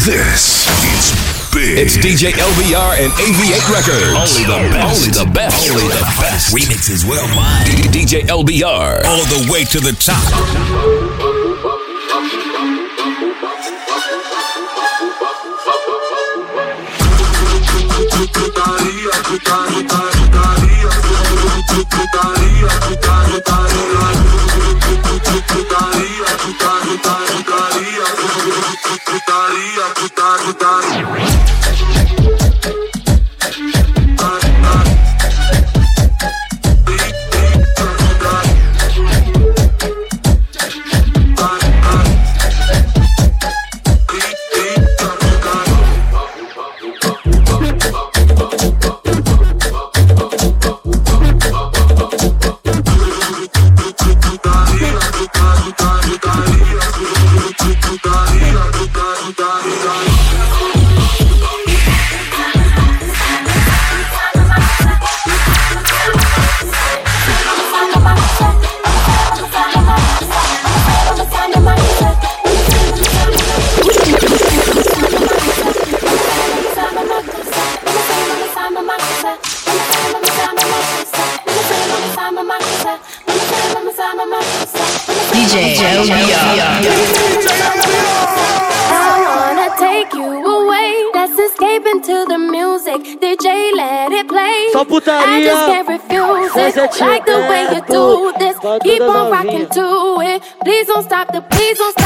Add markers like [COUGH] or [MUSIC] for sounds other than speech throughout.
This is big. It's DJ LBR and AV8 Records. Only the best. Only the best. Only the best. Remixes well mine. DJ LBR. All the way to the top. Putaria, putaria, putaria, putaria, putaria, putaria, putaria, putaria, putaria. Like the way you do this. Keep on rocking to it. Please don't stop the, please don't stop.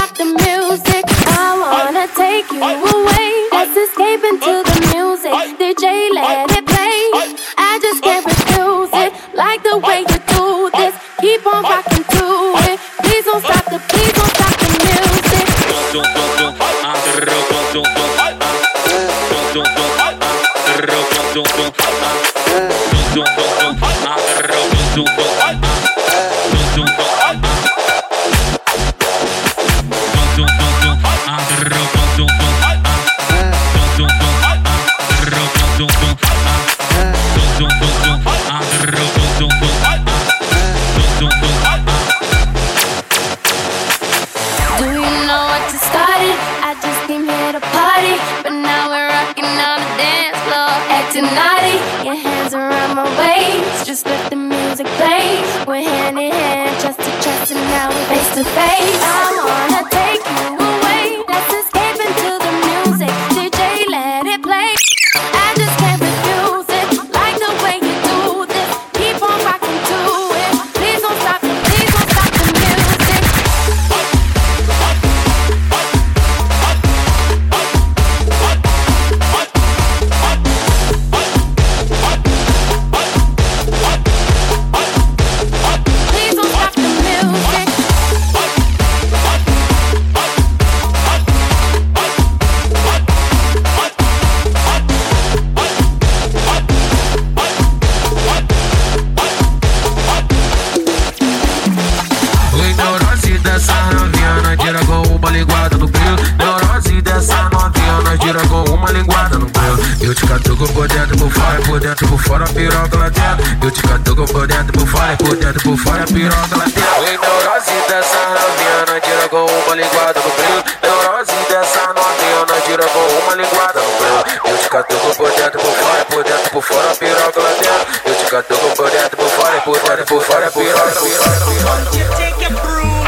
for for for You take your broom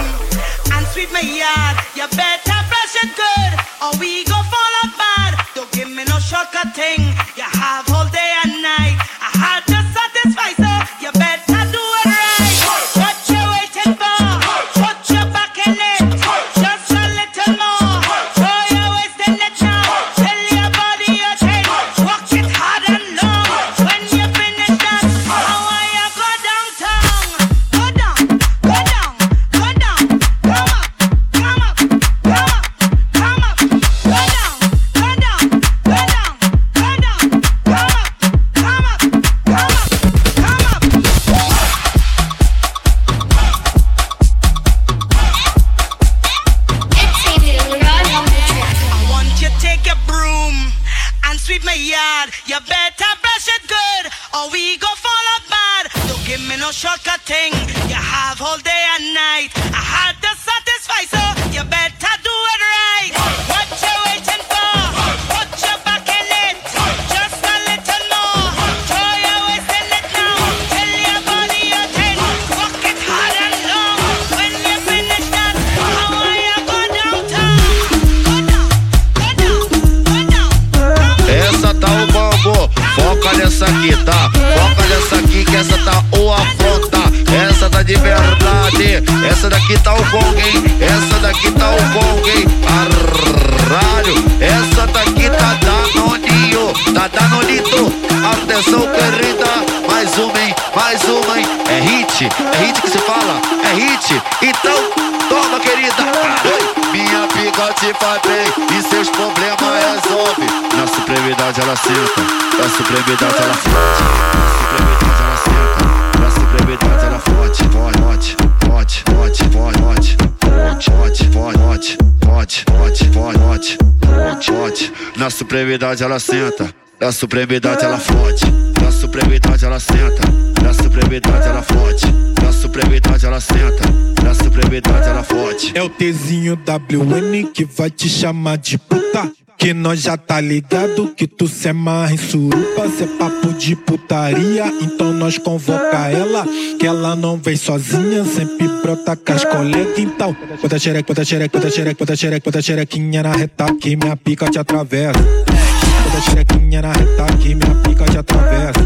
and sweep my yard. You better brush it good, or we go fall apart. Don't give me no shortcut thing. You have all. proibidas, ela fode. Doce proibidas, ela senta. Doce proibidas, ela forte, forte, forte, forte, forte, forte, forte, forte, forte, forte, forte, forte, forte. Na supremidade ela senta. Na supremidade ela forte, Na supremidade ela senta. Na supremidade ela forte, Na supremidade ela senta. Na supremidade ela forte. É o Tzinho WN que vai te chamar de puta. Que nós já tá ligado que tu se amarra em surupa, cê é papo de putaria, então nós convoca ela, que ela não vem sozinha, sempre brota com as colegas, então bota xereca, bota xereca, bota xereca, bota xereca, bota xerequinha na reta que minha pica te atravessa. Bota xerequinha na reta que minha pica te atravessa.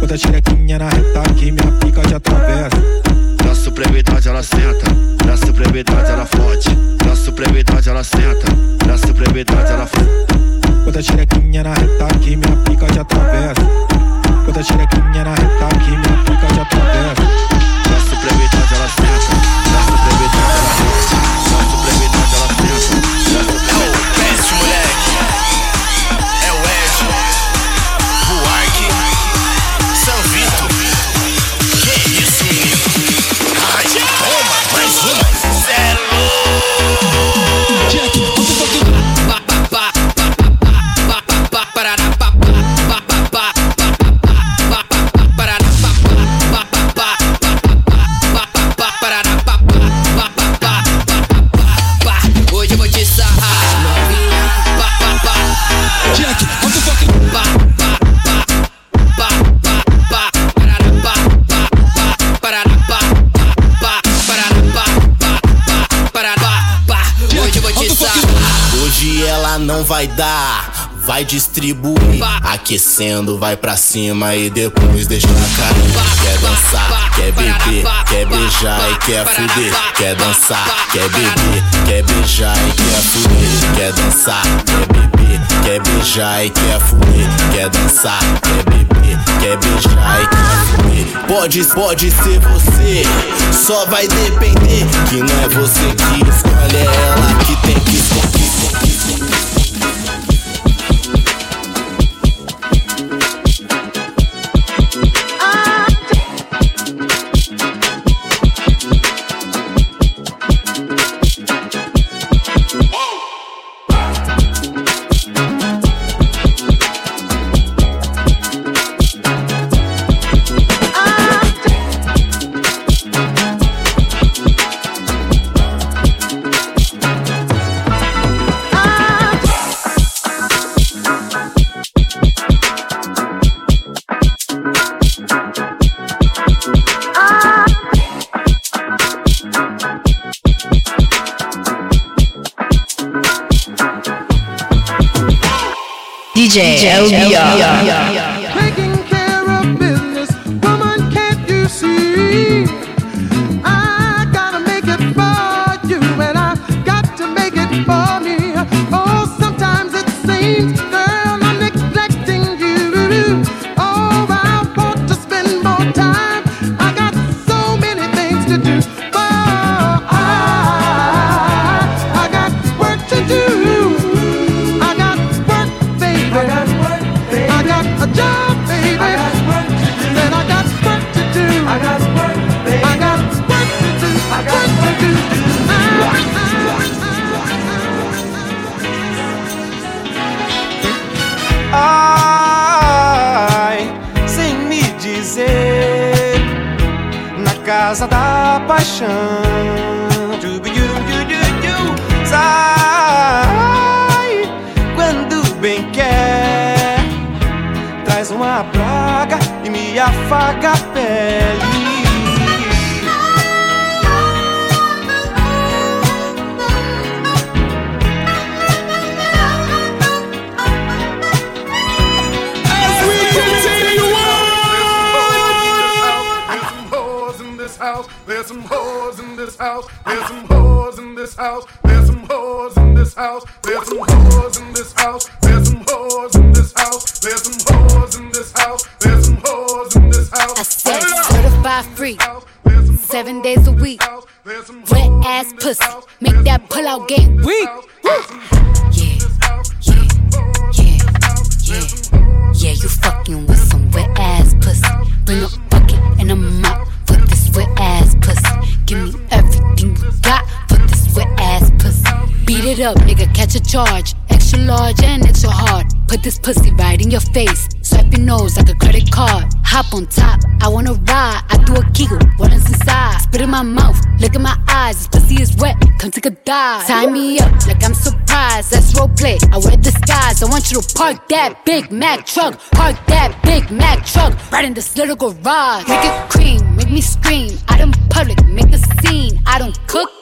Bota xerequinha na reta que minha pica te atravessa. Na supremidade ela senta, na supremidade ela forte. Na supremidade ela senta, na supremidade ela forte. Bota xerequinha na reta que minha pica te atravessa. Bota xerequinha na reta que minha pica te atravessa. Na supremidade ela senta, não vai dar, vai distribuir. Aquecendo, vai pra cima e depois deixa cair. Quer dançar, quer beber, quer beijar e quer fuder. Quer dançar, quer beber, quer beijar e quer fuder. Quer dançar, quer beber, quer beijar e quer fuder. Quer dançar, quer beber, quer beijar e quer fuder. Pode, pode ser você, só vai depender. Que não é você que escolhe, é ela que tem que escolher. DJ LBR. Taking casa da paixão. Sai quando bem quer, traz uma praga e me afaga house. There's some hoes in this house. There's some hoes in this house. There's some hoes in this house. There's some hoes in this house. I said certified free. Seven days a week. Wet ass pussy. Make that pull out game weak. Yeah, yeah, yeah. It up, nigga, catch a charge. Extra large and extra hard. Put this pussy right in your face. Swipe your nose like a credit card. Hop on top, I wanna ride. I do a giggle, what is inside? Spit in my mouth, look in my eyes. This pussy is wet, come take a dive. Tie me up like I'm surprised. That's role play. I wear disguise. I want you to park that Big Mack truck. Park that Big Mack truck right in this little garage. Make it cream, make me scream. I don't public, make a scene. I don't cook.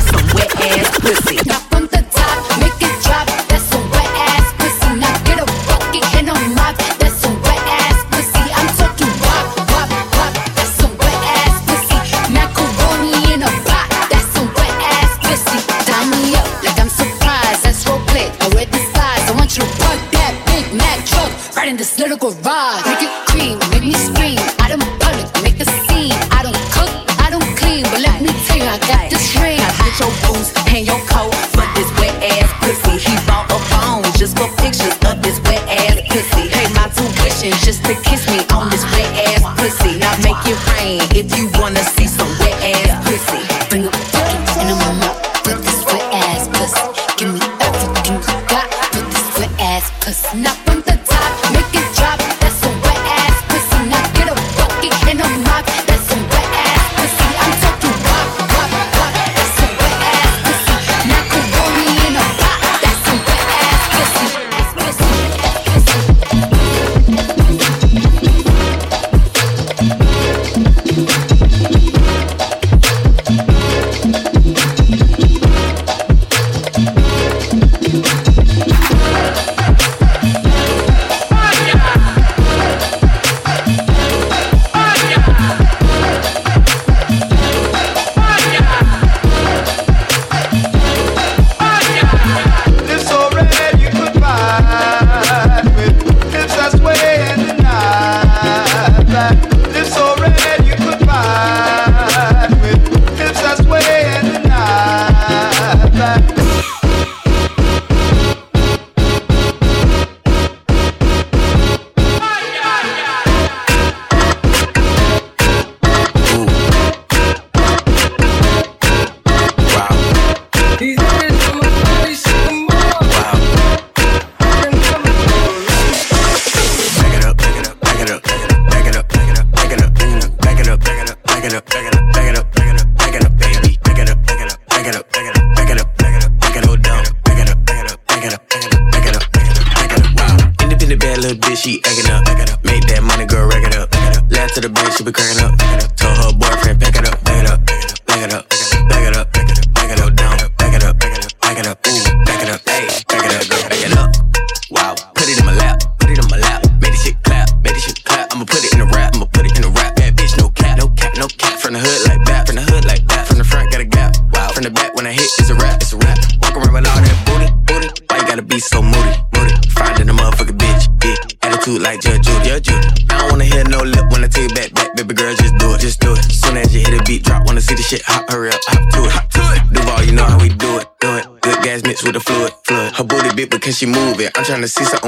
some wet ass pussy. Now from the top, make it drop. That's some wet ass pussy. Now get a bucket and a mop. That's some wet ass pussy. I'm talking wop, wop, wop. That's some wet ass pussy. Macaroni in a pot. That's some wet ass pussy. Tie me up like I'm surprised. That's role play. I wear disguise. I want you to park that Big Mack truck right in this little garage. Make it cream,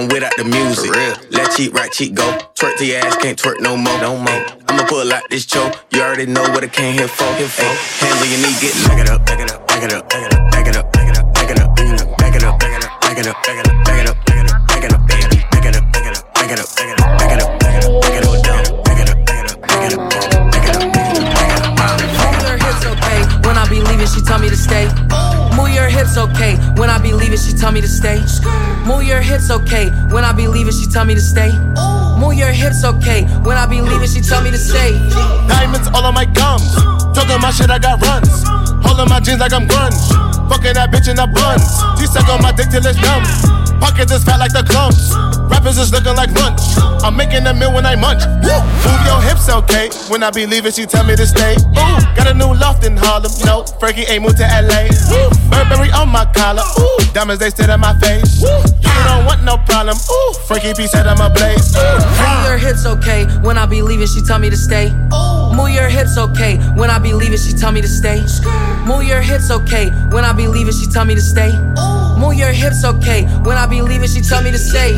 without the music. Left cheek, right cheek, go. Twerk to your ass, can't twerk no more, no more. I'ma pull out this choke. You already know what I came here for. Here for. Hands on your knee, get back it up, back it up, hips okay. When I be leaving, she tell me to stay. Move your hips okay. When I be leaving, she tell me to stay. Diamonds all on my gums. Talking my shit, I got runs. Holding my jeans like I'm grunge. Fucking that bitch in the buns. She suck on my dick till it's numb. Pockets is fat like the clumps. Rappers is looking like lunch. I'm making a meal when I munch. Woo! Move your hips, okay? When I be leaving, she tell me to stay. Ooh, got a new loft in Harlem. No, Frankie ain't moved to LA. Woo! Burberry on my collar. Ooh, diamonds they sit in my face. Woo! You don't want no problem. Ooh, Frankie P said I'm a blaze. Ooh. Move your hips okay. When I be leaving, she tell me to stay. Move your hips okay. When I be leaving, she tell me to stay. Move your hips okay. When I be leaving, she tell me to stay. Move your hips okay. When I be leaving, she tell me to stay.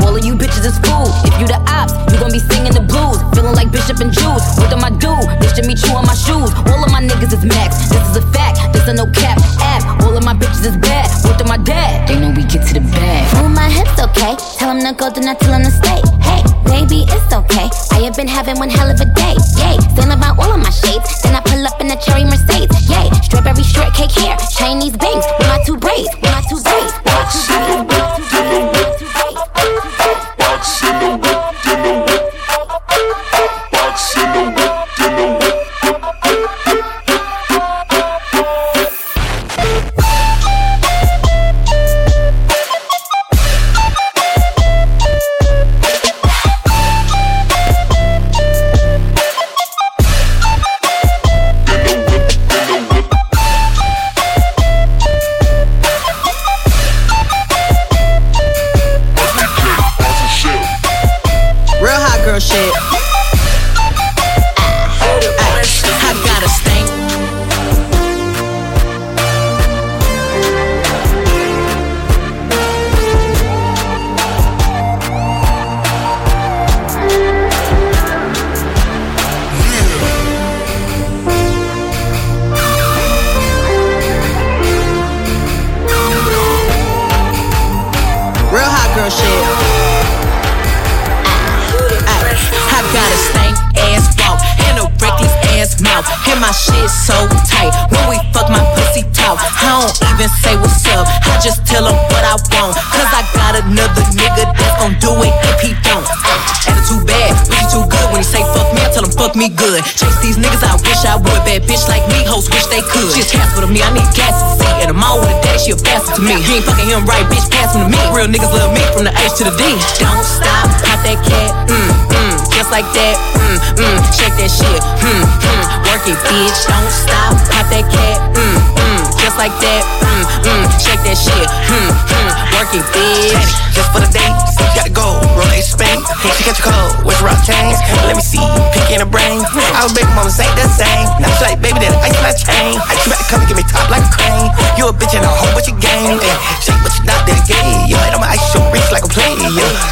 All of you bitches is fool. If you the ops, you gon' be singing the blues. Feeling like Bishop and Juice. What am I do? Bitch to meet you on my shoes. All of my niggas is max. This is a fact. This a no cap app. All of my bitches is bad. What to my dad? They know we get to the bag. Move my hips, okay? Tell him to go, then I tell him to stay. Hey, baby, it's okay. I have been having one hell of a day. Yay, still about all of my shades. Then I pull up in a cherry Mercedes. Yay, strawberry shortcake hair. Chinese bangs with my two braids. With my two braids. With my two braids. With my could. She's to me, I need gas to see. And I'm all with a dash, she a bastard to me. You ain't fucking him right, bitch, pass him to me. Real niggas love me from the H to the D. Don't stop, pop that cat, mm, mm, just like that, mm, mm, shake that shit, mm, mm, work it, bitch. Don't stop, pop that cat, mm, mm, just like that, mm, mm, shake that shit, mm, mm, work it, bitch. Just for the date, gotta go. Roll a Spain. Hey, she got your cold. Where's rock chains? Let me see. Pick in the brain. Our baby mama ain't the same. Now she like, baby, that ice my chain. I you better come and get me top like a crane. You a bitch and a whole bunch of game. Ay, shake what you not that gay. Yeah, I'ma ice your wrist like a player.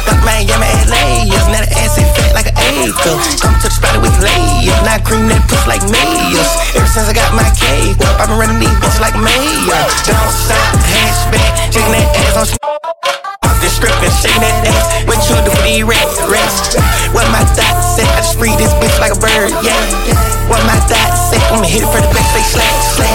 Got Miami, LA. Yeah, now the ass is fat like an acre. Come to the spot with layers. Now cream that puss like mayors. Ever since I got my cake up, I've been running these bitches like mayor. Don't stop, hatchback, shaking that ass on. The strip and shaking that ass. What you do for these rats, rats? What my thoughts say? I just free this bitch like a bird, yeah. What my thoughts say? I'ma hit it for the back, say slash.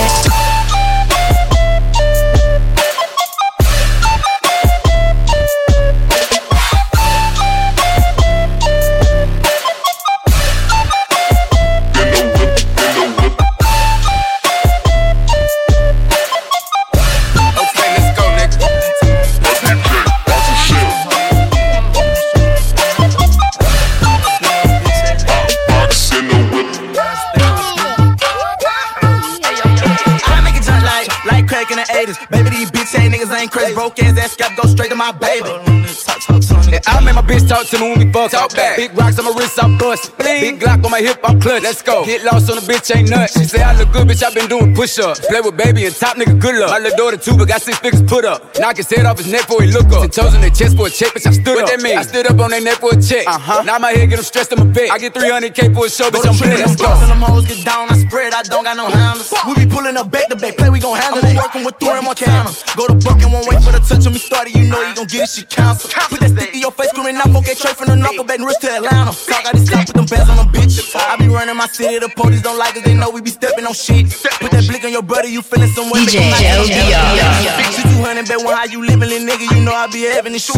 Bitch talk to me when we fuck. Talk back. Big rocks on my wrist, I'm bust. Big Glock on my hip, I'm clutch. Let's go. Get lost on the bitch, ain't nuts. She say I look good, bitch. I been doing push ups. Play with baby and top nigga, good luck. My little daughter too, but got six figures put up. Knock his head off his neck before he look up. Toes on their chest for a check, bitch. I stood what up. What that mean? I stood up on their neck for a check. Uh huh. Now my head get them stressed in my bed. I get 300k for a show, bitch. I'm ready. Let's go. Them hoes get down, I spread, I don't got no handles. We be pulling up back to back, play, we gon' handle it. I'm working with Thor and Montana. Go to Buck and won't wait for the touch on me started, you know you gon' get it, she cancel. Put that sticky your face screaming out, get straight from the knuckle, back wrist to Atlanta. Talk, I just stop, with them bands on them bitch. I be running my city, the police don't like us, they know we be stepping on shit. Put that blick on your brother, you feeling some way. DJ LBR. Shoot you hundred, bet one how you living, little nigga, you know I be having this shit.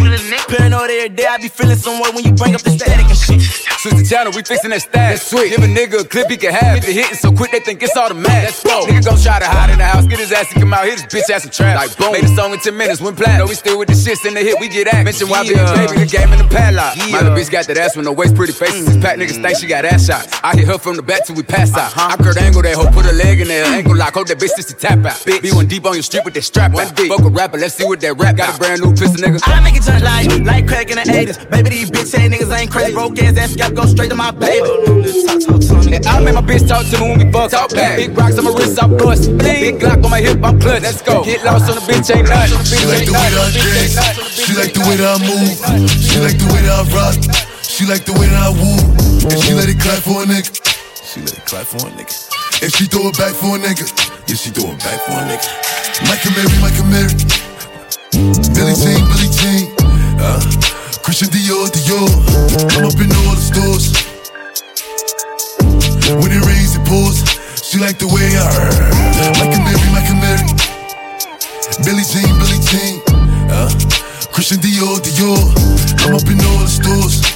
Paranoid every day, I be feeling some way when you bring up the static and shit. Switch the channel, we fixing that stack. That's sweet. Give a nigga a clip he can have. Hit the hitting so quick they think it's automatic. Let's go. Nigga gon' try to hide in the house, get his ass to come out, hit his bitch ass some trap. Like boom. Made a song in 10 minutes, went platinum. Know we still with the shits in the hit, we get at. Mention why yeah. baby, the game in the padlock. Yeah. My little bitch got that ass with no waist, pretty faces. This pack niggas think she got ass shots. I hit her from the back till we pass out. Uh-huh. I Kurt Angle that hoe, put a leg in there, ankle lock, hold that bitch just to tap out. Bitch. Be one deep on your street with that strap one out. Fuck a rapper, let's see what that rap got. A brand new pistol, nigga. I make it jump like, like crack in the 80s. Baby, these bitch ass niggas ain't crazy. Broke ass, that scalp go straight to my baby. And I make my bitch talk to me when we fuck. Talk back. Big rocks on my wrist, I bust. Big Glock on my hip, I'm clutch. Let's go. Get lost on the bitch, ain't nothing. She like the way that I dance. She like the way that I move. She like the way that I rock. She like the way that I woo. And she let it clap for a nigga. She let it clap for a nigga. And she throw it back for a nigga. Yeah, she throw it back for a nigga. Michael Mary, Michael Mary. Billie Jean, Billie Jean. Uh, Christian Dior, Dior. I'm up in all the stores. When it rains, it pours. She like the way I heard. Michael Mary, Michael Mary. Billie Jean, Billie Jean. Uh, Christian Dior, Dior. I'm up in all the stores.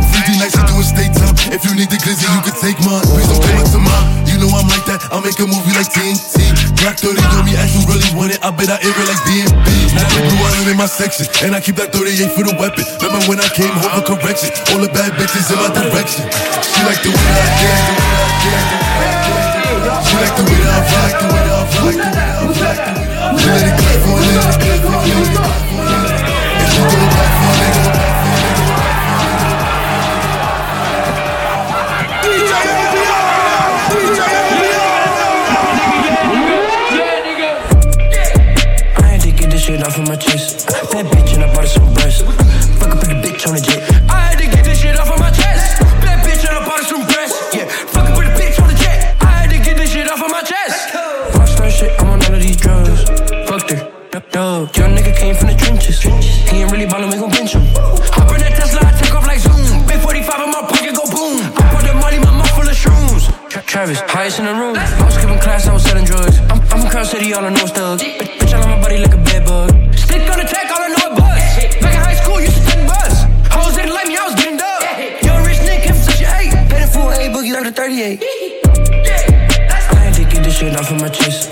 3D nights to doing state time. If you need the glizzy, you can take mine. Please don't up to mine. You know I'm like that. I'll make a movie like TNT. Black 30 on me, ask you really want it. I bet I air it like DMB. Now they blue island in my section. And I keep that 38 for the weapon. Remember when I came home for correction? All the bad bitches in my direction. She like the way I dance, the way that I dance. She like the way that I rock, the way that I rock, the way that I rock. Let it clap for a nigga. And she throw it back for trenches. He ain't really ballin', we gon' bench him. Hop in that Tesla, I take off like zoom. Big 45 in my pocket, go boom. I put the money, my mouth full of shrooms. Tra- Travis, highest in the room. I was skipping class, I was selling drugs. I'm, I'm from Crown City, all I know is thugs. Bitch, all on my body like a bed bug. Stick on the tech, all I know is buzz. Back in high school, used to take bus. Hoes didn't like me, I was getting dub. Young rich nigga, came from such an eight. Paid a full A boogie like a 38. I had to get this shit off of my chest.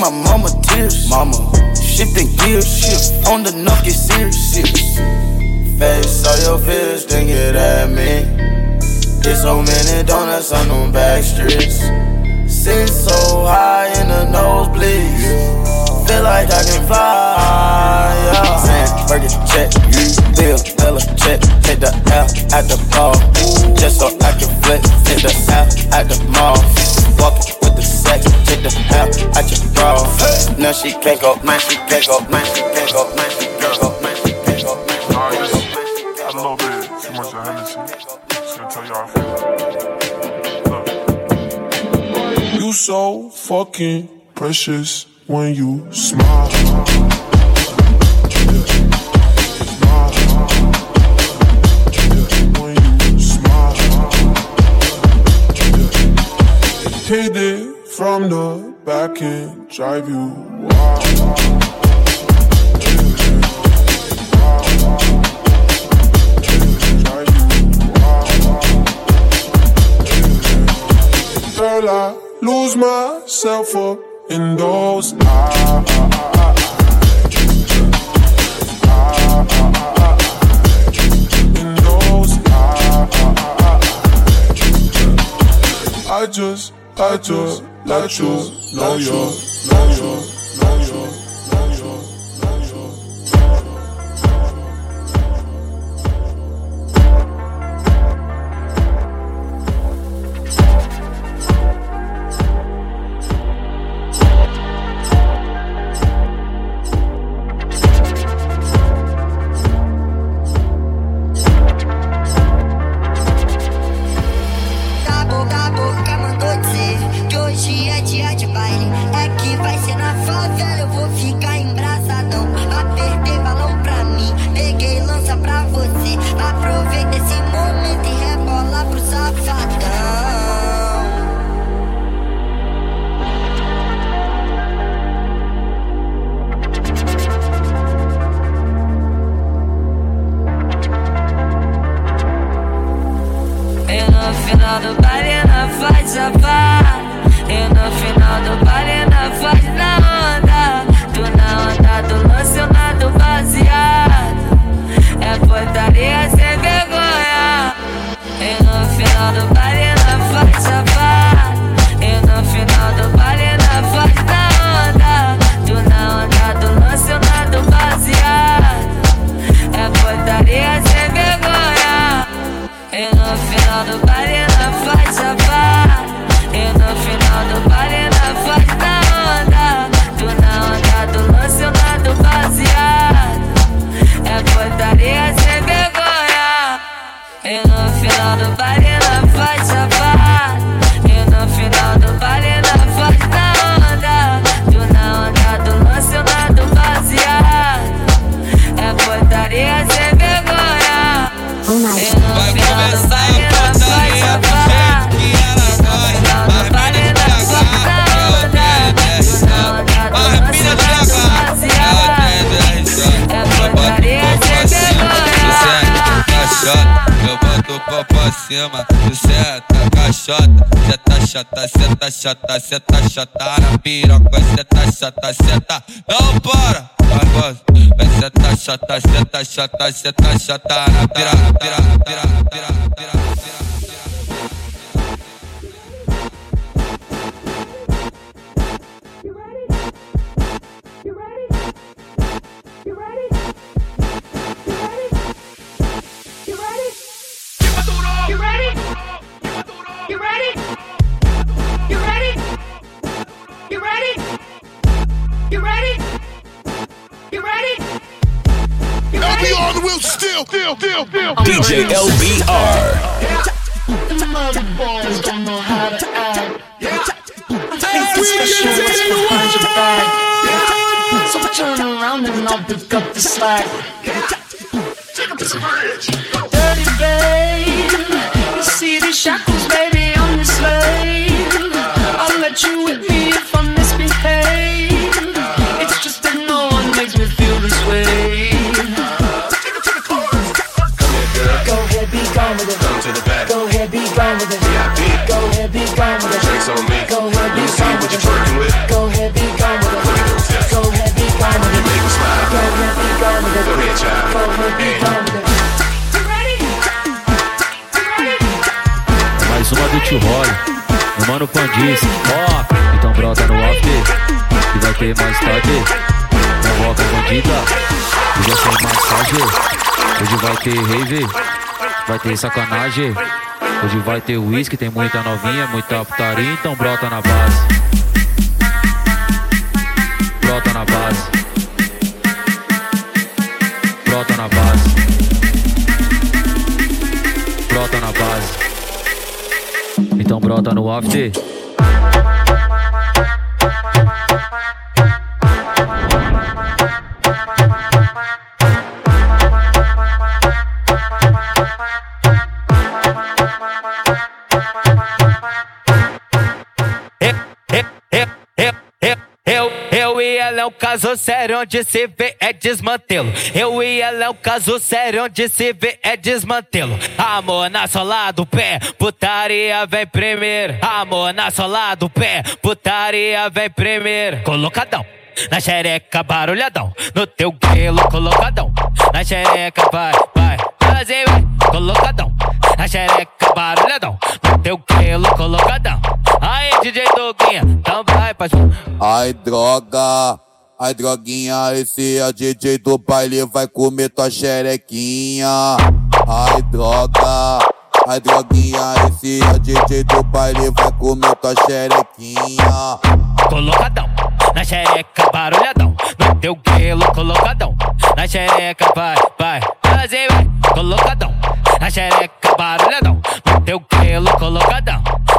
My mama tears. Mama, shifting gears, on the knock, get serious. Face all your fears, then get at me. There's so many donuts on them back streets. Sit so high in the nose nosebleeds. Feel like I can fly. Yeah. Burger check, you Bill, Bella check. Take the L at the ball. Just so I can flip, Take the L at the mall. Walking with. Take the L at your bra. Now she can't go, man, she can't go, man, she can't go, man, she can't go, man, she can't go. You so fucking precious when you smile. from the back and drive you wild. Girl, I lose myself up in those eyes. I just, I just let you know you're, know you're, chata, seta, chata, seta, chata na piroca, seta, chata, seta, não para. Vai, vai, seta, senta, chata, seta, chata, seta, chata na piroca, piroca, piroca, piroca, piroca. You ready? You ready? LBR on the wheel, still, still, still, still. DJ LBR. The mother boys don't know how to act. So turn around and I'll pick up the slack. Dirty babe, you see these shackles, baby, I'm your slave. I'll let you with me if I be. Come to the back. Be be be be. Mais uma do Tio Roy, mano Pandis, ó, então brota no after, que vai ter mais tarde, boca bandida, hoje ser massagem, hoje vai ter rave, vai ter sacanagem, hoje vai ter whisky, tem muita novinha, muita putaria, então brota na base, brota na base, brota na base, brota na base. Então brota no after. Caso sério onde se vê é desmantelo. Eu e ela é um caso sério onde se vê é desmantelo. Amor na sola do pé, putaria vem primeiro. Amor na sola do pé, putaria vem primeiro. Colocadão. Na xereca, barulhadão. No teu grelo, colocadão. Na xereca, vai, vai. Fazer, vai. Colocadão. Na xereca, barulhadão. No teu grelo, colocadão. Aí, DJ Doguinha, então vai, parceiro. Ai, droga. Ai, droguinha, esse é o DJ do baile, vai comer tua xerequinha. Ai, droga. Ai, droguinha, esse é o DJ do baile, vai comer tua xerequinha. Colocadão. Na xereca, barulhadão. No teu grelo, colocadão. Na xereca, vai, vai. Fazer, vai. Colocadão. Na xereca, barulhadão. No teu grelo, colocadão.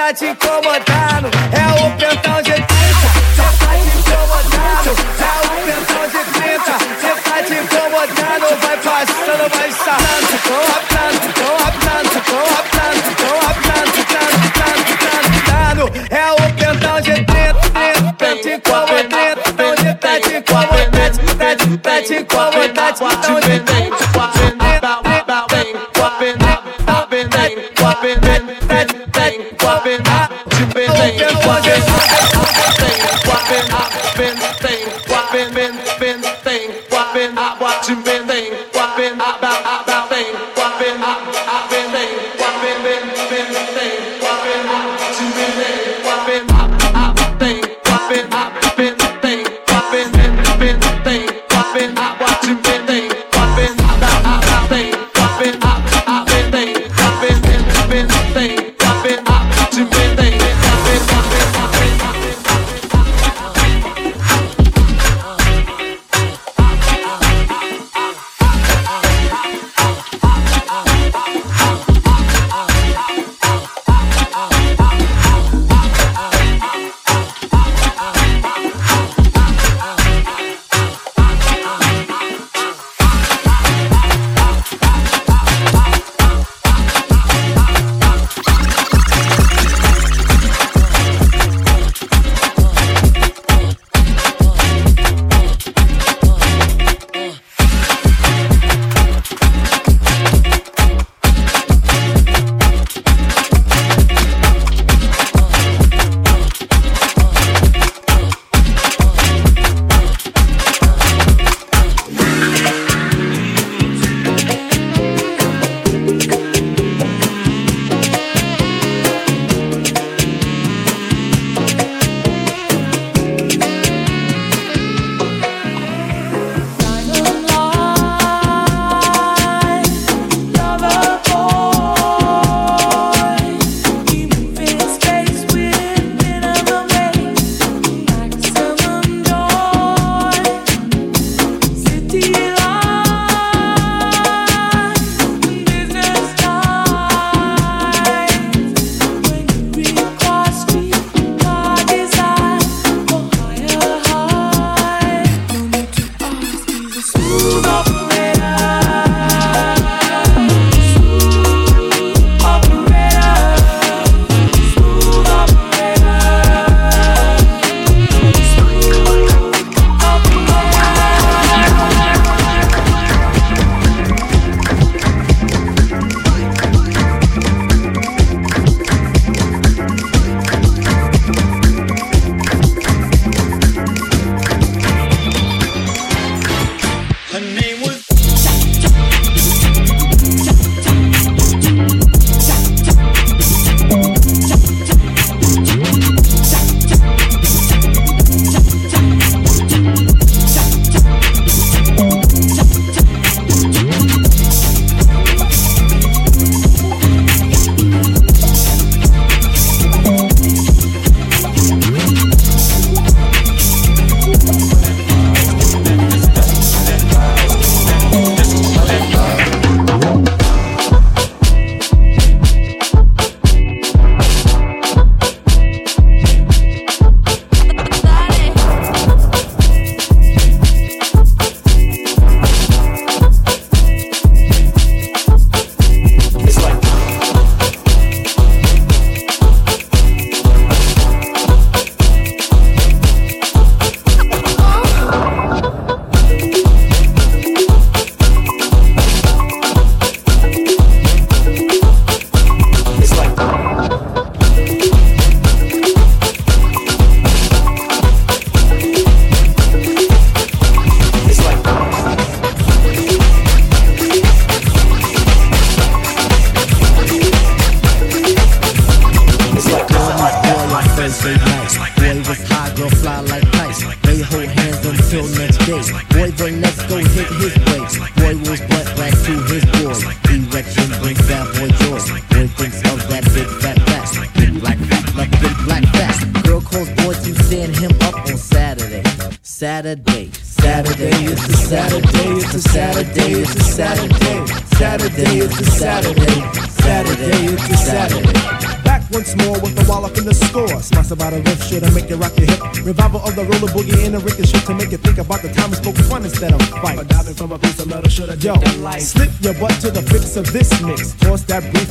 tá te incomodando. É o pentão de 30 que tá te incomodando. É o pentão de 30 que tá te incomodando. Vai passando, vai sarrando. Tô raptando, tô raptando, tô raptando, tô raptando, tando, tando, tando, tando. É o pentão de 30, 30, tá te incomodando. Pentão de tá te incomodando, whopping, that thing, whopping, thing.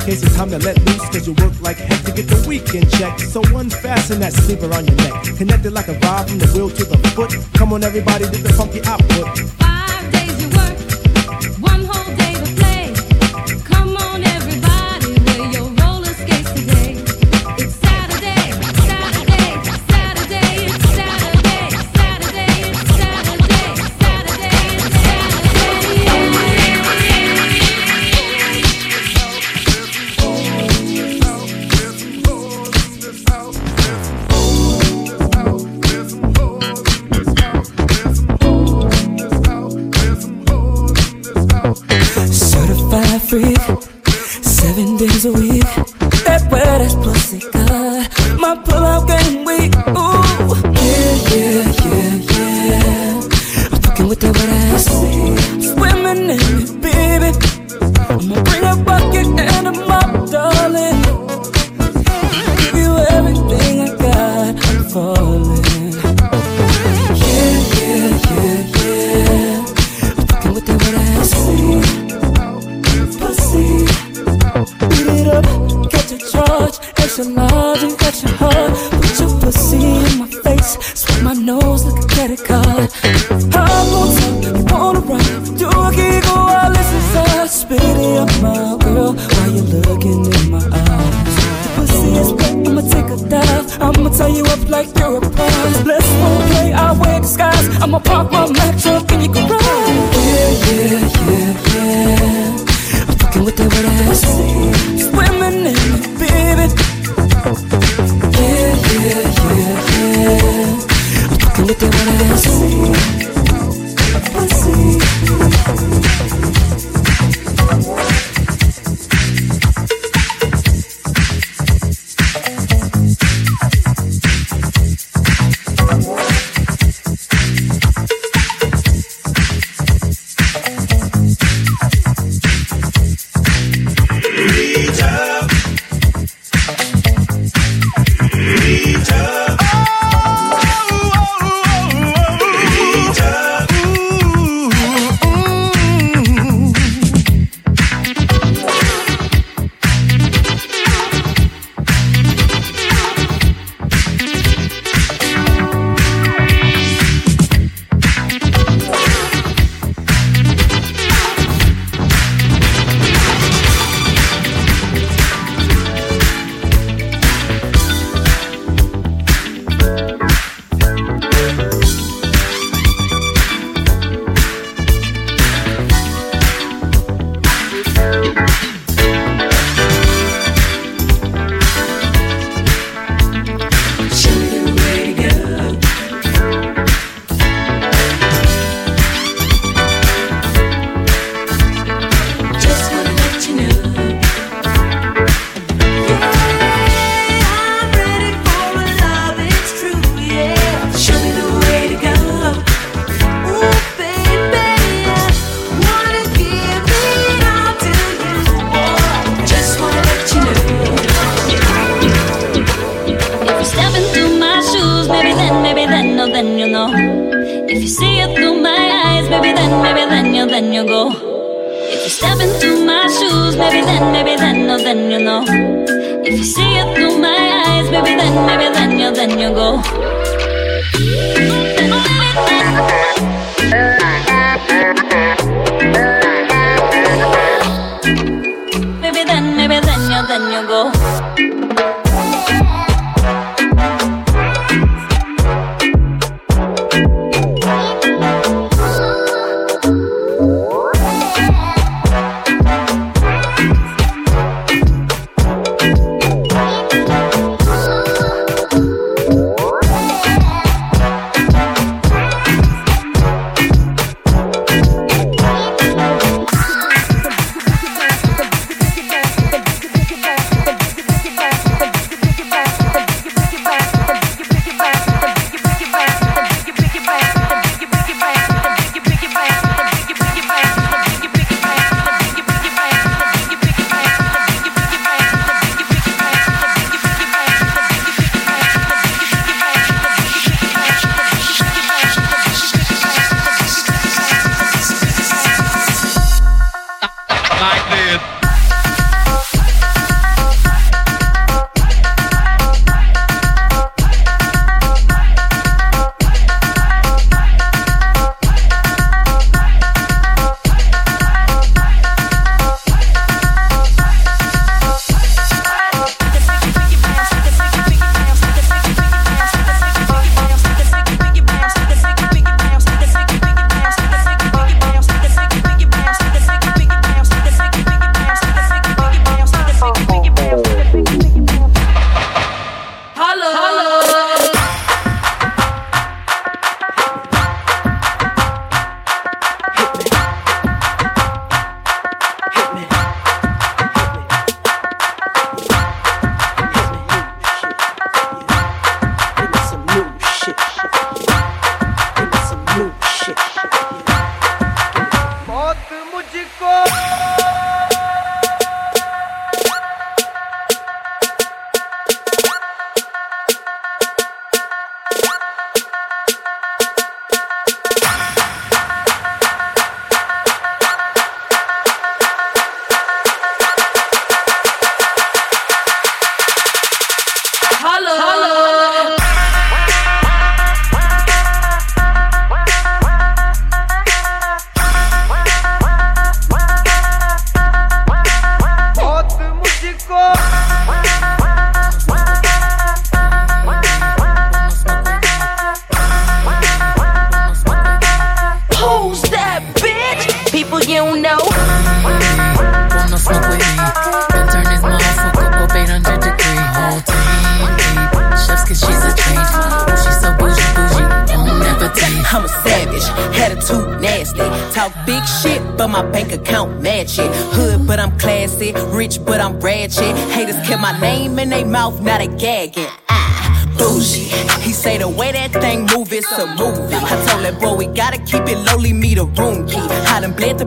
case it's time to let loose, cause you work like heck to get the weekend check. So unfasten that sleeper on your neck. Connected like a rod from the wheel to the foot. Come on, everybody, get the funky output.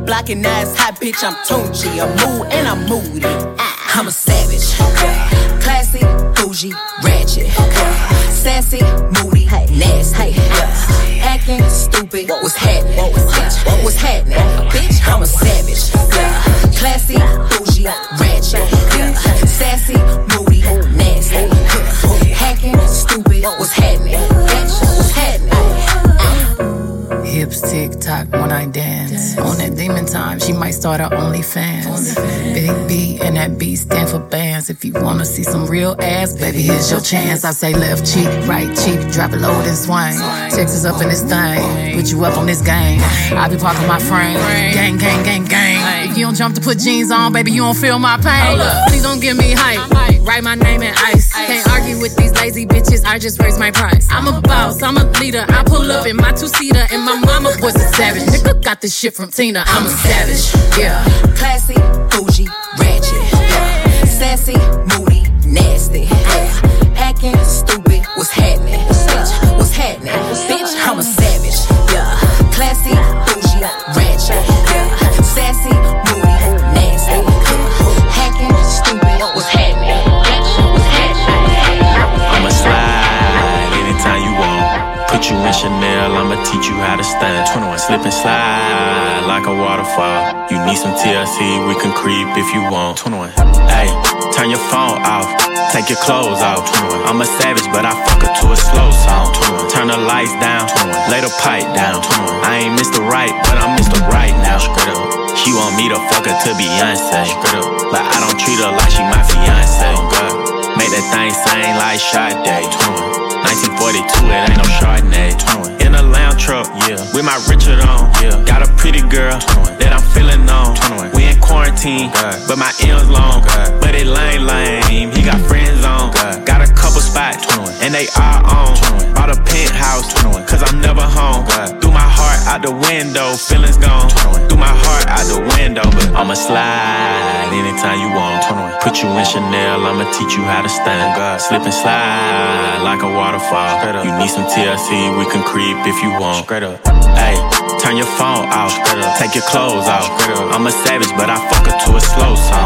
Block and now hot, bitch. I'm Tunchi. I'm mood and I'm moody. Start her OnlyFans. Big B and that B stand for bands. If you wanna see some real ass, baby, here's your chance. I say left cheek, right cheek, drop it low and swing. Texas up in this thing, put you up on this game. I be parking my frame, gang, gang, gang, gang. If you don't jump to put jeans on, baby, you don't feel my pain. Please don't give me hype. Write my name in ice. Can't argue with these lazy bitches. I just raise my price. I'm a boss. I'm a leader. I pull up in my two seater, and my mama was a savage. Nigga got this shit from Tina. I'm a savage. Yeah. Classy, bougie, ratchet. Yeah. Sassy, moody, nasty. Yeah. Acting stupid. What's happening? What's happening? Teach you how to stand. 21, slip and slide like a waterfall. You need some TLC, we can creep if you want. 21, hey, turn your phone off, take your clothes off. 21, I'm a savage, but I fuck her to a slow song. 21, turn the lights down, 21, lay the pipe down. 21, I ain't Mr. Right, but I'm Mr. Right now. Straight up. She want me to fuck her to Beyonce. But I don't treat her like she my fiance. Oh. Make that thing sing like Sade. 1942, it ain't no Chardonnay. In a lounge truck, yeah, with my Richard on. Yeah, got a pretty girl that I'm feeling on. We in quarantine, but my M's long. But it lame, lame. He got friends on. Got couple spots, and they are on. Bought a penthouse, cause I'm never home. Threw my heart out the window, feelings gone. Threw my heart out the window, but I'ma slide anytime you want. Put you in Chanel, I'ma teach you how to stand. Slip and slide like a waterfall. You need some TLC, we can creep if you want. Hey, turn your phone off. Take your clothes off. I'm a savage, but I fuck her to a slow song.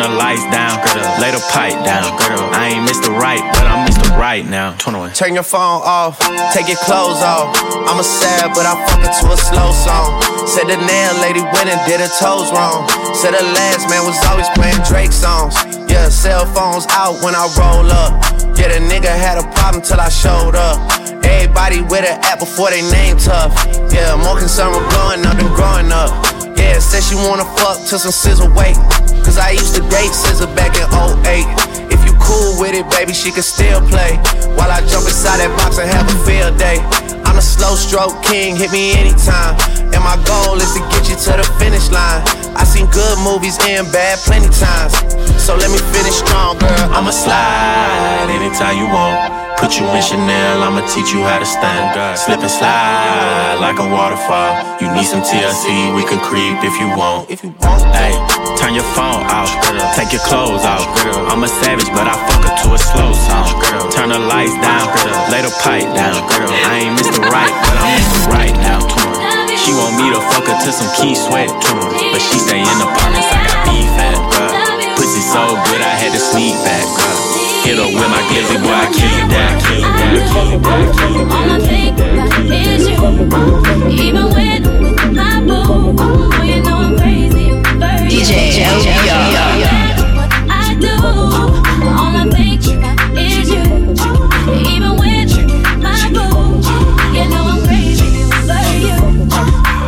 Turn the lights down, lay the pipe down. I ain't Mr. Right, but I'm Mr. Right now. 21. Turn your phone off, take your clothes off. I'm a sad, but I fuck it to a slow song. Said the nail lady went and did her toes wrong. Said the last man was always playing Drake songs. Yeah, cell phones out when I roll up. Yeah, the nigga had a problem till I showed up. Everybody with an app before they name tough. Yeah, more concerned with blowing up than growing up. Yeah, said she wanna fuck till some SZA wait. Cause I used to date SZA back in 08. If you cool with it, baby, she can still play. While I jump inside that box and have a field day. I'm a slow stroke king, hit me anytime. And my goal is to get you to the finish line. I seen good movies and bad plenty times. So let me finish strong, girl. I'ma slide anytime you want. Put you in Chanel, I'ma teach you how to stand. Slip and slide like a waterfall. You need some TLC, we can creep if you want. If you want, hey, turn your phone off, take your clothes off. I'm a savage, but I fuck her to a slow song. Turn the lights down, lay the pipe down. Girl. I ain't Mr. Right, but I'm Mr. Right now. She want me to fuck her to some Keith Sweat, but she stay in the apartments. I got beef at. Pussy so good, I had to sneak back, girl. Hit her with my glizzy, boy, I kill you that. All I think about is you. Even when I'm my boo, oh, you know I'm crazy over you. DJ What I do, all I think about is you. Even when my boo, you know I'm crazy over you.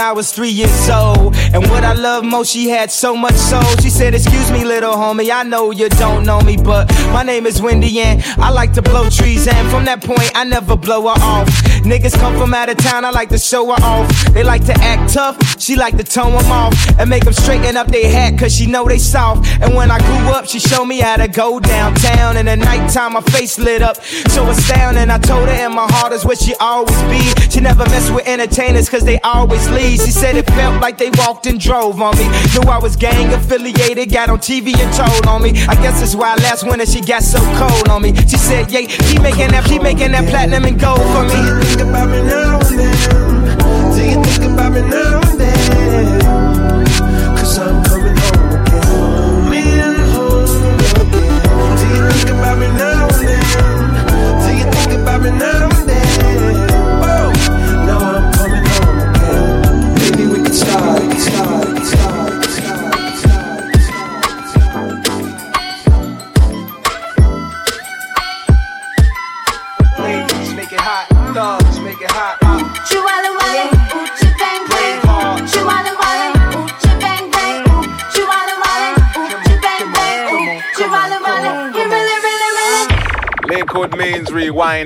When I was three years old. And what I love most, she had so much soul. She said, Excuse me, little homie, I know you don't know me, but my name is Wendy and I like to blow trees. And from that point, I never blow her off. Niggas come from out of town, I like to show her off. They like to act tough, she like to tone them off. And make them straighten up their hat, cause she know they soft. And when I grew up, she showed me how to go downtown. In the nighttime, my face lit up, so astounding. I told her in my heart is where she always be. She never mess with entertainers, cause they always leave. She said it felt like they walked and drove on me. Knew I was gang affiliated, got on TV and told on me. I guess that's why last winter she got so cold on me. She said, yeah, keep making that, keep making that platinum and gold for me. Do you Think about me now and then. Do you think about me now and then?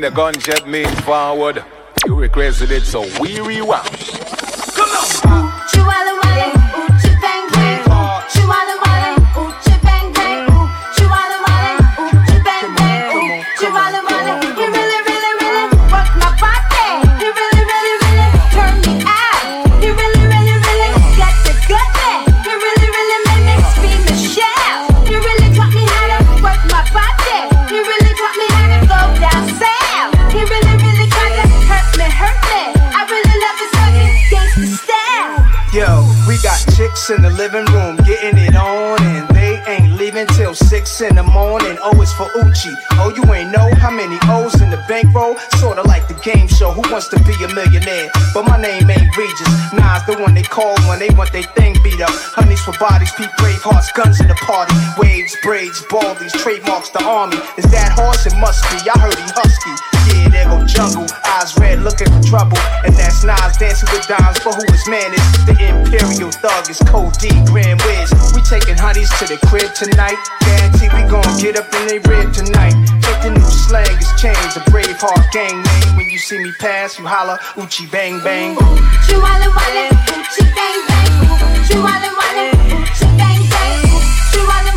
The gunshot means forward. You requested it, so we rewound. who wants to be a millionaire? But my name ain't Regis. Nas, the one they call when they want their thing beat up. Honeys for bodies, peep brave hearts, guns in the party. Waves, braids, baldies, trademarks, the army. Is that horse? It must be. I heard he husky yeah, there go jungle. Eyes red, looking for trouble. And that's Nas dancing with dimes, but who is man is the imperial thug is Cold D, Grand Wiz. We taking honeys to the crib tonight. Guarantee we gon' get up in they rib tonight. Check the new slang it's changed, the Braveheart gang name. When you see me pass, you holler, Oochie Bang Bang. Ooh, wallin, wallin, Oochie Bang Bang. Ooh, Oochie Bang Bang. Ooh,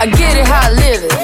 I get it how I live it.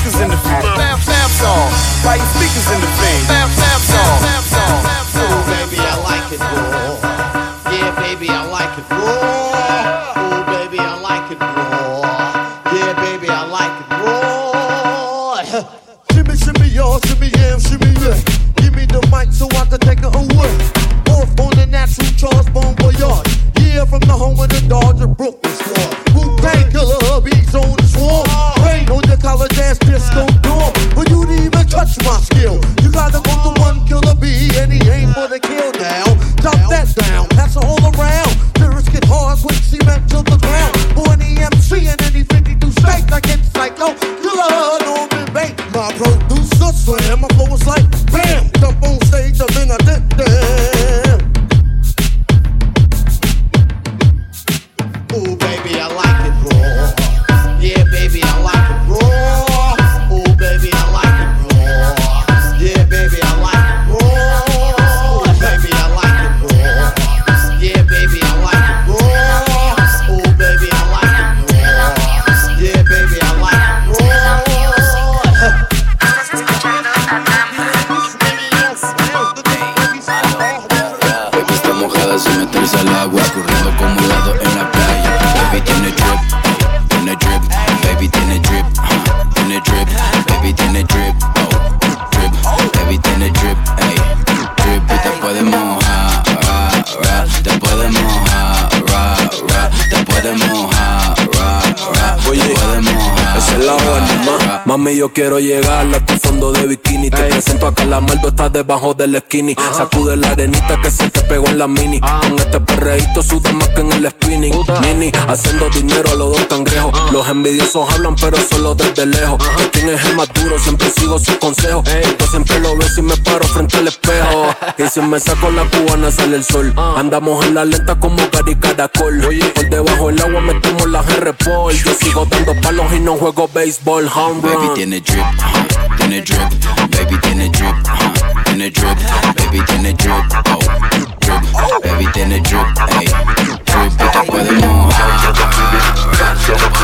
speakers in the del skinny. Sacude la arenita que se te pegó en la mini. Con este perreíto suda más que en el spinning. Nini, haciendo dinero a los dos cangrejos. Los envidiosos hablan, pero solo desde lejos. ¿Quién es el más duro? Siempre sigo sus consejos. Yo siempre lo veo si me paro frente al espejo. [LAUGHS] Y si me saco la cubana sale el sol. Andamos en la lenta como Gary Caracol. Por debajo del agua metemos la R-Pol. Yo sigo dando palos y no juego béisbol. Home run. Baby tiene drip, uh, tiene drip. Baby tiene drip, uh, tiene drip. Baby tiene drip, oh, drip. Baby tiene drip, ey, drip. Y te puede mojar. DJ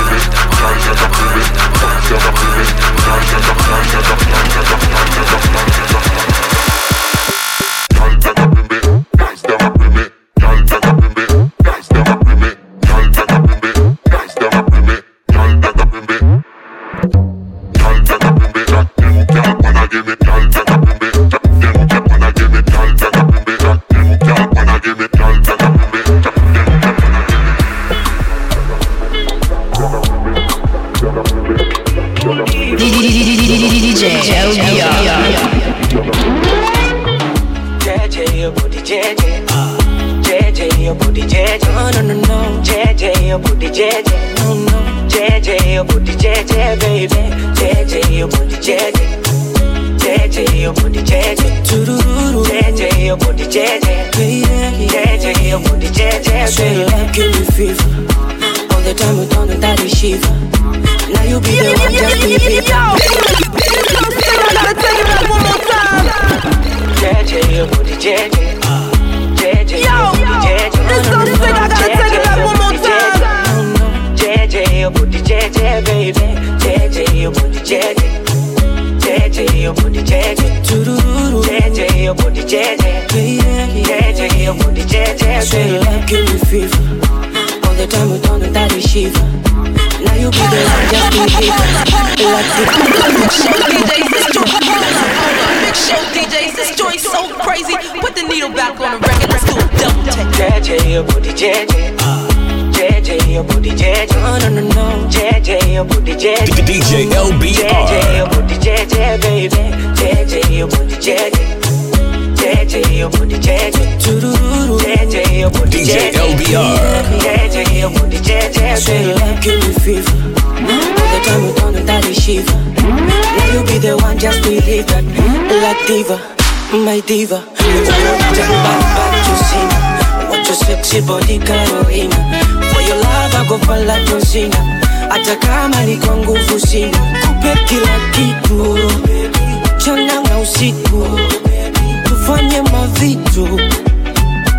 booty JJ. JJ, your booty JJ, Straight baby. up, give me fever. All the time we don't that is shiva. Now you be the one, just be JJ, your booty JJ. JJ, your booty JJ. this song sick, I gotta take it back one more time. JJ, your booty JJ, baby. JJ, your booty JJ. JJ, your booty JJ. JJ, your booty JJ. JJ, your booty JJ, Straight baby. up, give me fever. All the time we don't that is shiva. Now you be the one, just be DJs, this joint, big show DJs, this joint so crazy. Put the needle back on the record, let's do a double take. JJ, your booty JJ. JJ, your booty JJ. No, no, no, no. JJ, your booty JJ. DJ LBR. JJ, your booty JJ, baby. JJ, your booty JJ. JJ, your booty JJ. JJ, your booty DJ LBR. JJ, your booty JJ, Straight baby. up, give me fever. All the time we don't that is shiva. Now you be the one, just believe that. Like diva, my diva. Turn back, back to sin. What your sexy body Carolina. For your love I go for like John Cena. Hata kama ni kwa nguvu sina, kupe kila kitu mchana na usiku, tufanye mavitu.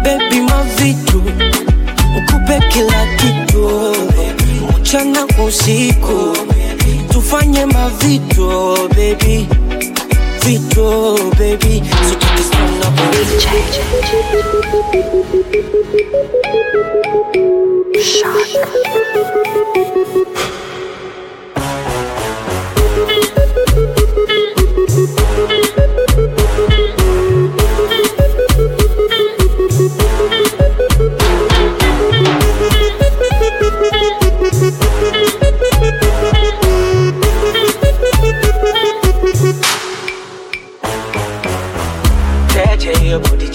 Baby, mavitu. Ukupe kila kitu. Mchana kwa usiku, tufanye mavitu baby, vitu baby, so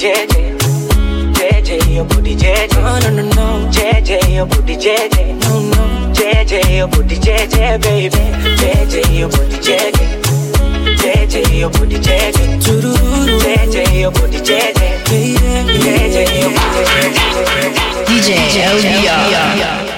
JJ, your booty JJ. JJ, your booty JJ. No, no, no, no. JJ, your booty JJ. No, no. JJ, your booty JJ, baby. JJ, your booty JJ. JJ, your booty JJ. JJ, your booty JJ. JJ, your booty JJ. DJ LBR.